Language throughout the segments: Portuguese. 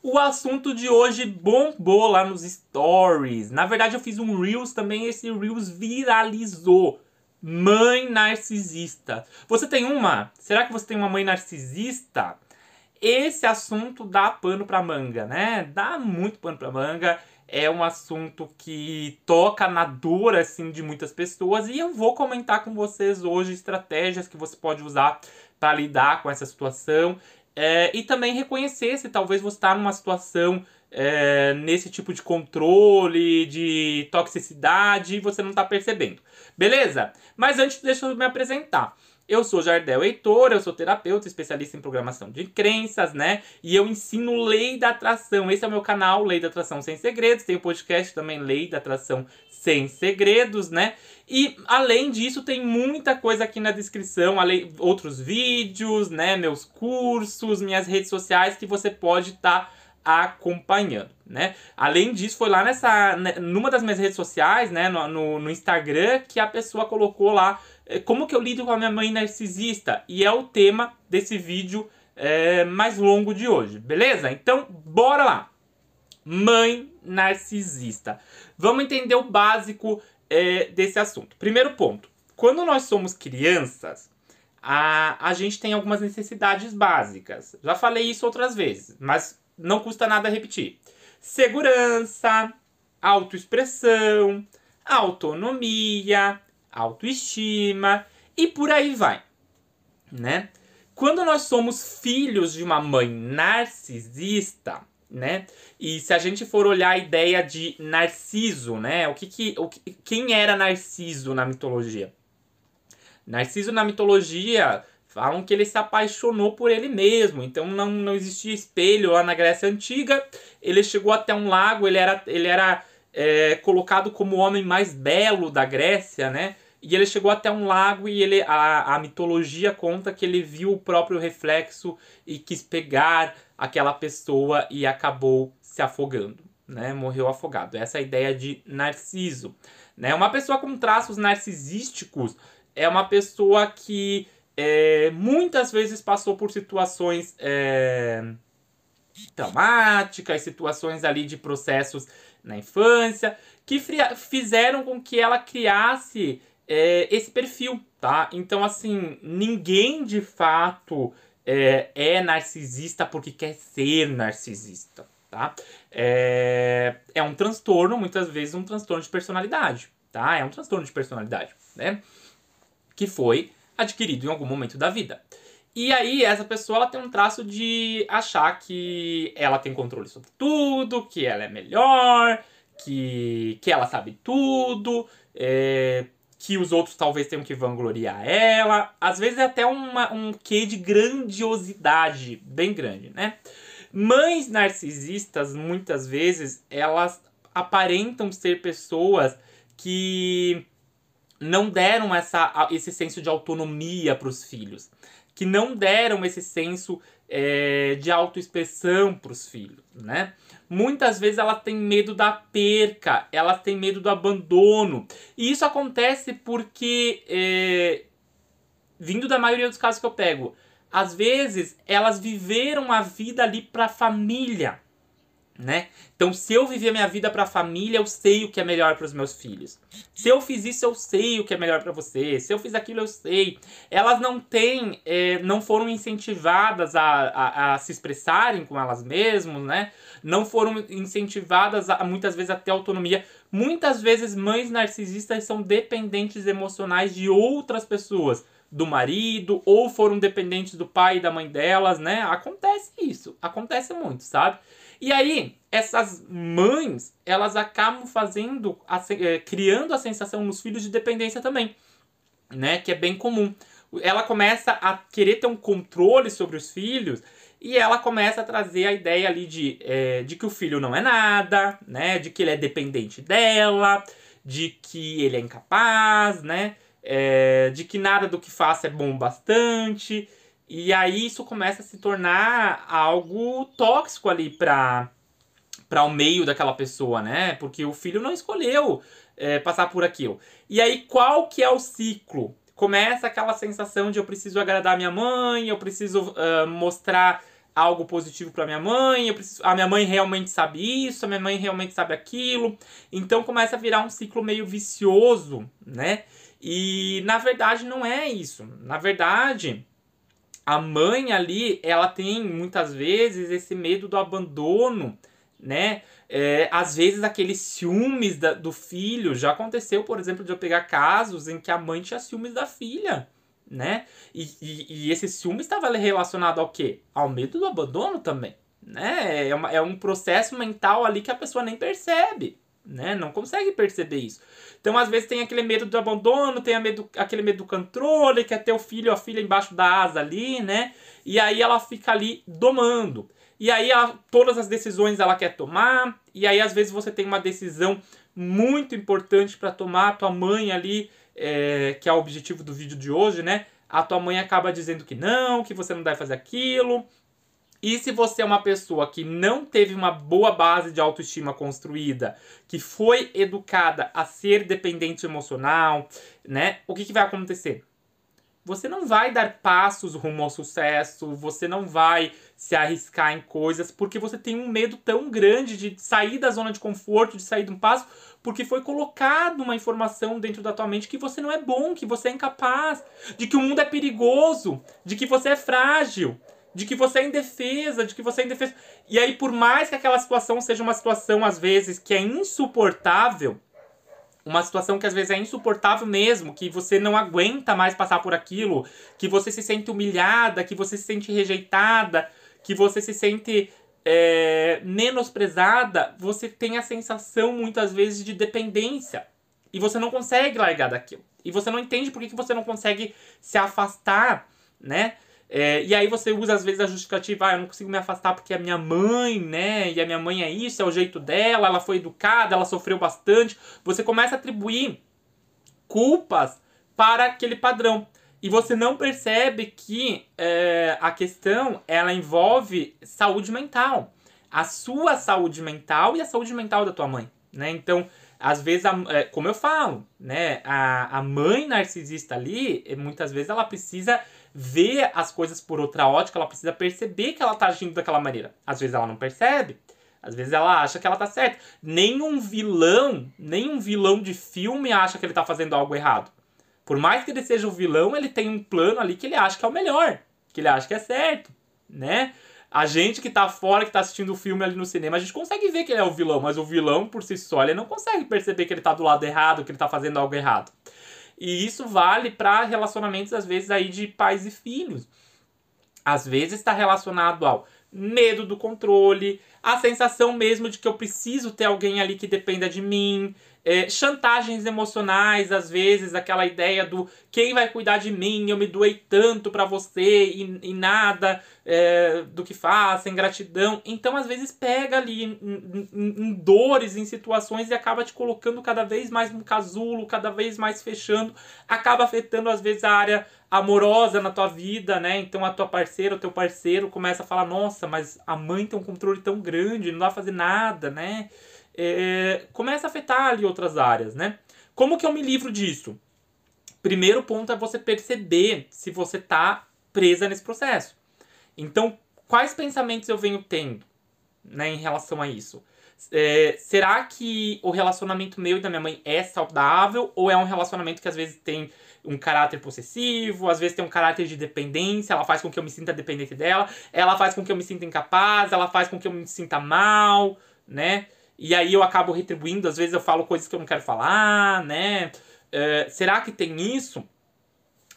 O assunto de hoje bombou lá nos stories. Na verdade, eu fiz um Reels também, esse Reels viralizou. Mãe narcisista. Você tem uma? Será que você tem uma mãe narcisista? Esse assunto dá pano pra manga, né? Dá muito pano pra manga. É um assunto que toca na dor, assim, de muitas pessoas. E eu vou comentar com vocês hoje estratégias que você pode usar para lidar com essa situação. É, e também reconhecer se talvez você está numa situação é, nesse tipo de controle, de toxicidade, e você não está percebendo. Beleza? Mas antes, deixa eu me apresentar. Eu sou Jardel Heitor, eu sou terapeuta, especialista em programação de crenças, né? E eu ensino Lei da Atração. Esse é o meu canal, Lei da Atração Sem Segredos. Tem o podcast também, Lei da Atração Sem Segredos, né? E além disso, tem muita coisa aqui na descrição, além outros vídeos, né? Meus cursos, minhas redes sociais que você pode estar. Tá acompanhando, né? Além disso, foi lá nessa, né, numa das minhas redes sociais, né, no, no, no Instagram, que a pessoa colocou lá como que eu lido com a minha mãe narcisista? E é o tema desse vídeo é, mais longo de hoje, beleza? Então, bora lá! Mãe narcisista. Vamos entender o básico é, desse assunto. Primeiro ponto: quando nós somos crianças, a, a gente tem algumas necessidades básicas. Já falei isso outras vezes, mas não custa nada repetir: segurança, autoexpressão, autonomia, autoestima e por aí vai, né? Quando nós somos filhos de uma mãe narcisista, né? E se a gente for olhar a ideia de Narciso, né? O que que, o que quem era Narciso na mitologia? Narciso na mitologia falam que ele se apaixonou por ele mesmo, então não, não existia espelho lá na Grécia Antiga. Ele chegou até um lago, ele era, ele era é, colocado como o homem mais belo da Grécia, né? E ele chegou até um lago e ele a, a mitologia conta que ele viu o próprio reflexo e quis pegar aquela pessoa e acabou se afogando, né? Morreu afogado. Essa é a ideia de Narciso, né? Uma pessoa com traços narcisísticos é uma pessoa que é, muitas vezes passou por situações é, traumáticas, situações ali de processos na infância, que fizeram com que ela criasse é, esse perfil, tá? Então, assim, ninguém de fato é, é narcisista porque quer ser narcisista, tá? É, é um transtorno, muitas vezes, um transtorno de personalidade, tá? É um transtorno de personalidade, né? Que foi adquirido em algum momento da vida. E aí, essa pessoa ela tem um traço de achar que ela tem controle sobre tudo, que ela é melhor, que, que ela sabe tudo, é, que os outros talvez tenham que vangloriar ela. Às vezes é até uma, um quê de grandiosidade bem grande, né? Mães narcisistas, muitas vezes, elas aparentam ser pessoas que não deram essa, esse senso de autonomia para os filhos, que não deram esse senso é, de autoexpressão para os filhos, né? Muitas vezes ela tem medo da perca, ela tem medo do abandono. E isso acontece porque, é, vindo da maioria dos casos que eu pego, às vezes elas viveram a vida ali para a família né? Então, se eu viver minha vida para a família, eu sei o que é melhor para os meus filhos. Se eu fiz isso, eu sei o que é melhor para você. Se eu fiz aquilo, eu sei. Elas não têm, é, não foram incentivadas a, a, a, se expressarem com elas mesmas, né? Não foram incentivadas a, muitas vezes a ter autonomia. Muitas vezes, mães narcisistas são dependentes emocionais de outras pessoas do marido ou foram dependentes do pai e da mãe delas, né? Acontece isso, acontece muito, sabe? E aí, essas mães, elas acabam fazendo, eh, criando a sensação nos filhos de dependência também, né? Que é bem comum. Ela começa a querer ter um controle sobre os filhos e ela começa a trazer a ideia ali de, é, de que o filho não é nada, né? De que ele é dependente dela, de que ele é incapaz, né? É, de que nada do que faça é bom bastante. E aí isso começa a se tornar algo tóxico ali para para o meio daquela pessoa, né? Porque o filho não escolheu é, passar por aquilo. E aí qual que é o ciclo? Começa aquela sensação de eu preciso agradar minha mãe, eu preciso uh, mostrar algo positivo para minha mãe, eu preciso, a minha mãe realmente sabe isso, a minha mãe realmente sabe aquilo. Então começa a virar um ciclo meio vicioso, né? E na verdade não é isso. Na verdade, a mãe ali, ela tem muitas vezes esse medo do abandono, né? É, às vezes aqueles ciúmes da, do filho. Já aconteceu, por exemplo, de eu pegar casos em que a mãe tinha ciúmes da filha né? E, e, e esse ciúme estava relacionado ao quê? Ao medo do abandono também, né? É, uma, é um processo mental ali que a pessoa nem percebe, né? Não consegue perceber isso. Então, às vezes, tem aquele medo do abandono, tem medo, aquele medo do controle, quer ter o filho ou a filha embaixo da asa ali, né? E aí ela fica ali domando. E aí ela, todas as decisões ela quer tomar, e aí às vezes você tem uma decisão muito importante para tomar, tua mãe ali é, que é o objetivo do vídeo de hoje, né? A tua mãe acaba dizendo que não, que você não deve fazer aquilo. E se você é uma pessoa que não teve uma boa base de autoestima construída, que foi educada a ser dependente emocional, né? O que, que vai acontecer? Você não vai dar passos rumo ao sucesso, você não vai se arriscar em coisas porque você tem um medo tão grande de sair da zona de conforto, de sair de um passo, porque foi colocado uma informação dentro da tua mente que você não é bom, que você é incapaz, de que o mundo é perigoso, de que você é frágil, de que você é indefesa, de que você é indefesa. E aí, por mais que aquela situação seja uma situação, às vezes, que é insuportável, uma situação que às vezes é insuportável mesmo, que você não aguenta mais passar por aquilo, que você se sente humilhada, que você se sente rejeitada, que você se sente é, menosprezada, você tem a sensação muitas vezes de dependência. E você não consegue largar daquilo. E você não entende por que, que você não consegue se afastar, né? É, e aí você usa às vezes a justificativa, ah, eu não consigo me afastar porque é minha mãe, né? E a minha mãe é isso, é o jeito dela, ela foi educada, ela sofreu bastante. Você começa a atribuir culpas para aquele padrão. E você não percebe que é, a questão ela envolve saúde mental. A sua saúde mental e a saúde mental da tua mãe. Né? Então, às vezes, a, é, como eu falo, né? a, a mãe narcisista ali, muitas vezes ela precisa ver as coisas por outra ótica, ela precisa perceber que ela está agindo daquela maneira. Às vezes ela não percebe. Às vezes ela acha que ela tá certa. Nenhum vilão, nenhum vilão de filme acha que ele tá fazendo algo errado. Por mais que ele seja o vilão, ele tem um plano ali que ele acha que é o melhor, que ele acha que é certo, né? A gente que tá fora, que tá assistindo o filme ali no cinema, a gente consegue ver que ele é o vilão, mas o vilão por si só, ele não consegue perceber que ele tá do lado errado, que ele tá fazendo algo errado. E isso vale para relacionamentos às vezes aí de pais e filhos. Às vezes está relacionado ao medo do controle, a sensação mesmo de que eu preciso ter alguém ali que dependa de mim, é, chantagens emocionais, às vezes, aquela ideia do quem vai cuidar de mim, eu me doei tanto para você e, e nada é, do que faça, ingratidão. Então, às vezes, pega ali em, em, em, dores, em situações e acaba te colocando cada vez mais no casulo, cada vez mais fechando, acaba afetando, às vezes, a área amorosa na tua vida, né? Então, a tua parceira, o teu parceiro começa a falar: nossa, mas a mãe tem um controle tão grande, não dá pra fazer nada, né? É, começa a afetar ali outras áreas, né? Como que eu me livro disso? Primeiro ponto é você perceber se você tá presa nesse processo. Então, quais pensamentos eu venho tendo né, em relação a isso? É, será que o relacionamento meu e da minha mãe é saudável ou é um relacionamento que às vezes tem um caráter possessivo, às vezes tem um caráter de dependência, ela faz com que eu me sinta dependente dela, ela faz com que eu me sinta incapaz, ela faz com que eu me sinta mal, né? E aí eu acabo retribuindo, às vezes eu falo coisas que eu não quero falar, né? Uh, será que tem isso?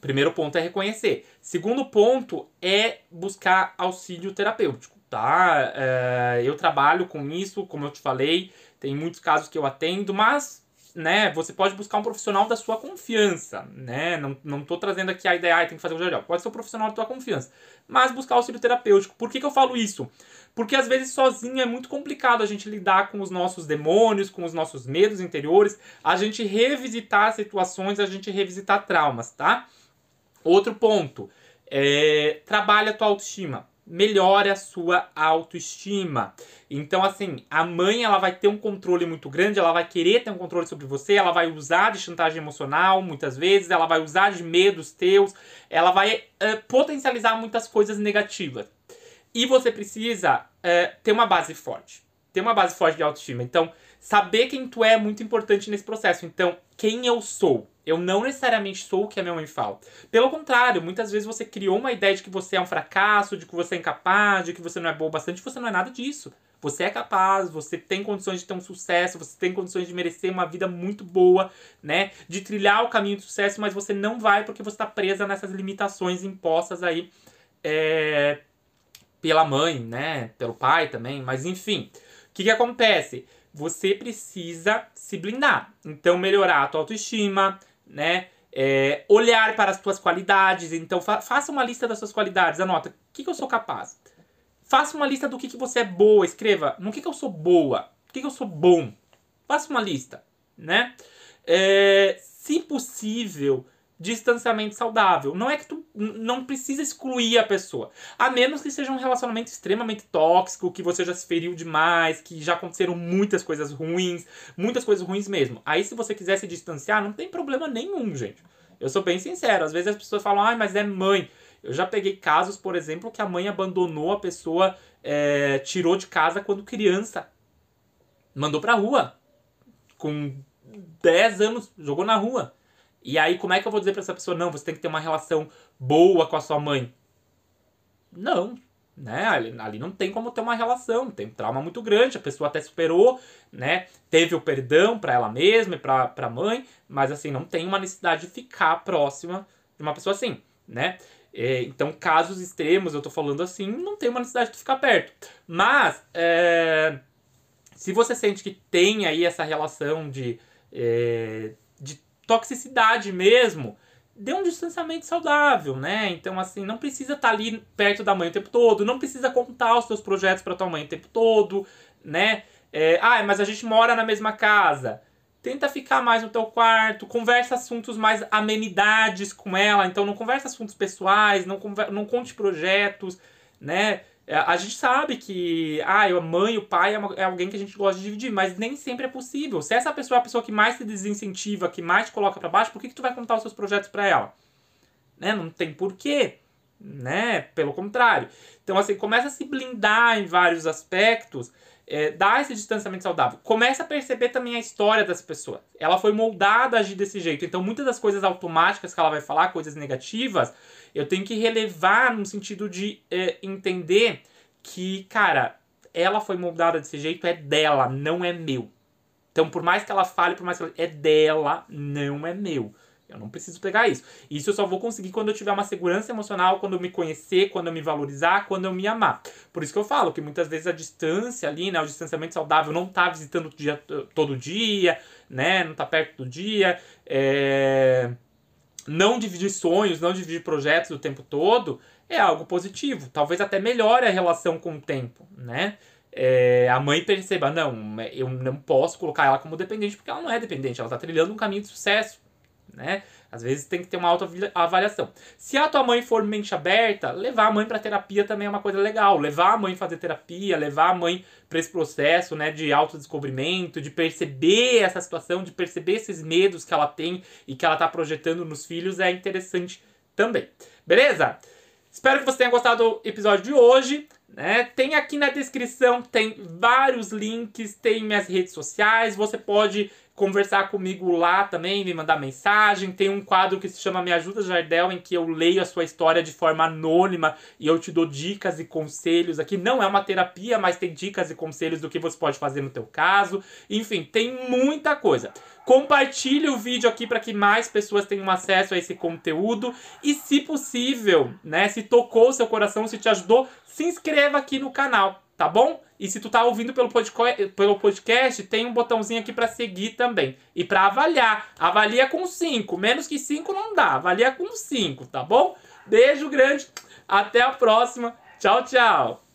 Primeiro ponto é reconhecer. Segundo ponto é buscar auxílio terapêutico, tá? Uh, eu trabalho com isso, como eu te falei, tem muitos casos que eu atendo, mas né, você pode buscar um profissional da sua confiança, né? Não, não tô trazendo aqui a ideia, ah, tem que fazer o geral. Pode ser um profissional da tua confiança. Mas buscar auxílio terapêutico. Por que, que eu falo isso? Porque às vezes sozinho é muito complicado a gente lidar com os nossos demônios, com os nossos medos interiores, a gente revisitar situações, a gente revisitar traumas, tá? Outro ponto, é, trabalha a tua autoestima melhore a sua autoestima. Então, assim, a mãe ela vai ter um controle muito grande, ela vai querer ter um controle sobre você, ela vai usar de chantagem emocional muitas vezes, ela vai usar de medos teus, ela vai uh, potencializar muitas coisas negativas. E você precisa é, ter uma base forte. Ter uma base forte de autoestima. Então, saber quem tu é é muito importante nesse processo. Então, quem eu sou? Eu não necessariamente sou o que a minha mãe fala. Pelo contrário, muitas vezes você criou uma ideia de que você é um fracasso, de que você é incapaz, de que você não é bom bastante. Você não é nada disso. Você é capaz, você tem condições de ter um sucesso, você tem condições de merecer uma vida muito boa, né? De trilhar o caminho do sucesso, mas você não vai porque você está presa nessas limitações impostas aí é, pela mãe, né? Pelo pai também, mas enfim. O que, que acontece? Você precisa se blindar. Então, melhorar a tua autoestima, né? É, olhar para as tuas qualidades. Então, fa faça uma lista das suas qualidades. Anota, o que, que eu sou capaz? Faça uma lista do que, que você é boa. Escreva no que, que eu sou boa. O que, que eu sou bom. Faça uma lista, né? É, se possível, distanciamento saudável. Não é que tu não precisa excluir a pessoa. A menos que seja um relacionamento extremamente tóxico, que você já se feriu demais, que já aconteceram muitas coisas ruins, muitas coisas ruins mesmo. Aí se você quiser se distanciar, não tem problema nenhum, gente. Eu sou bem sincero. Às vezes as pessoas falam, ai, mas é mãe. Eu já peguei casos, por exemplo, que a mãe abandonou a pessoa, é, tirou de casa quando criança. Mandou pra rua. Com 10 anos, jogou na rua. E aí, como é que eu vou dizer pra essa pessoa, não, você tem que ter uma relação boa com a sua mãe? Não, né? Ali, ali, não tem como ter uma relação, tem um trauma muito grande, a pessoa até superou, né? Teve o perdão para ela mesma e pra, pra mãe, mas assim, não tem uma necessidade de ficar próxima de uma pessoa assim, né? É, então, casos extremos, eu tô falando assim, não tem uma necessidade de ficar perto. Mas, é, se você sente que tem aí essa relação de, é, de toxicidade mesmo, dê um distanciamento saudável, né? Então, assim, não precisa estar tá ali perto da mãe o tempo todo, não precisa contar os seus projetos para tua mãe o tempo todo, né? É, ah, mas a gente mora na mesma casa. Tenta ficar mais no teu quarto, conversa assuntos mais amenidades com ela, então não conversa assuntos pessoais, não, não conte projetos, né? É, a gente sabe que ah, a mãe o pai é, uma, é, alguém que a gente gosta de dividir, mas nem sempre é possível. Se essa pessoa é a pessoa que mais te desincentiva, que mais te coloca para baixo, por que, que tu vai contar os seus projetos para ela? Né? Não tem porquê, né? Pelo contrário. Então, assim, começa a se blindar em vários aspectos é, dá esse distanciamento saudável. Começa a perceber também a história das pessoas. Ela foi moldada a agir desse jeito. Então, muitas das coisas automáticas que ela vai falar, coisas negativas, eu tenho que relevar no sentido de é, entender que, cara, ela foi moldada desse jeito, é dela, não é meu. Então, por mais que ela fale, por mais que ela... É dela, não é meu. Eu não preciso pegar isso. Isso eu só vou conseguir quando eu tiver uma segurança emocional, quando eu me conhecer, quando eu me valorizar, quando eu me amar. Por isso que eu falo que muitas vezes a distância ali, né, o distanciamento saudável, não tá visitando dia, todo dia, né, não tá perto do dia, é... não dividir sonhos, não dividir projetos o tempo todo, é algo positivo. Talvez até melhore a relação com o tempo, né? É, a mãe perceba, não, eu não posso colocar ela como dependente porque ela não é dependente, ela está trilhando um caminho de sucesso né? Às vezes tem que ter uma autoavaliação. Se a tua mãe for mente aberta, levar a mãe para terapia também é uma coisa legal. Levar a mãe fazer terapia, levar a mãe para esse processo, né, de autodescobrimento, de perceber essa situação, de perceber esses medos que ela tem e que ela tá projetando nos filhos é interessante também. Beleza? Espero que você tenha gostado do episódio de hoje. Né? Tem aqui na descrição, tem vários links, tem minhas redes sociais. Você pode conversar comigo lá também, me mandar mensagem. Tem um quadro que se chama Me Ajuda Jardel, em que eu leio a sua história de forma anônima e eu te dou dicas e conselhos aqui. Não é uma terapia, mas tem dicas e conselhos do que você pode fazer no teu caso. Enfim, tem muita coisa. Compartilhe o vídeo aqui para que mais pessoas tenham acesso a esse conteúdo e, se possível, né, se tocou o seu coração, se te ajudou, se inscreva aqui no canal tá bom? E se tu tá ouvindo pelo pelo podcast tem um botãozinho aqui para seguir também. E para avaliar, avalia com 5, menos que 5 não dá, avalia com 5, tá bom? Beijo grande, até a próxima, tchau, tchau!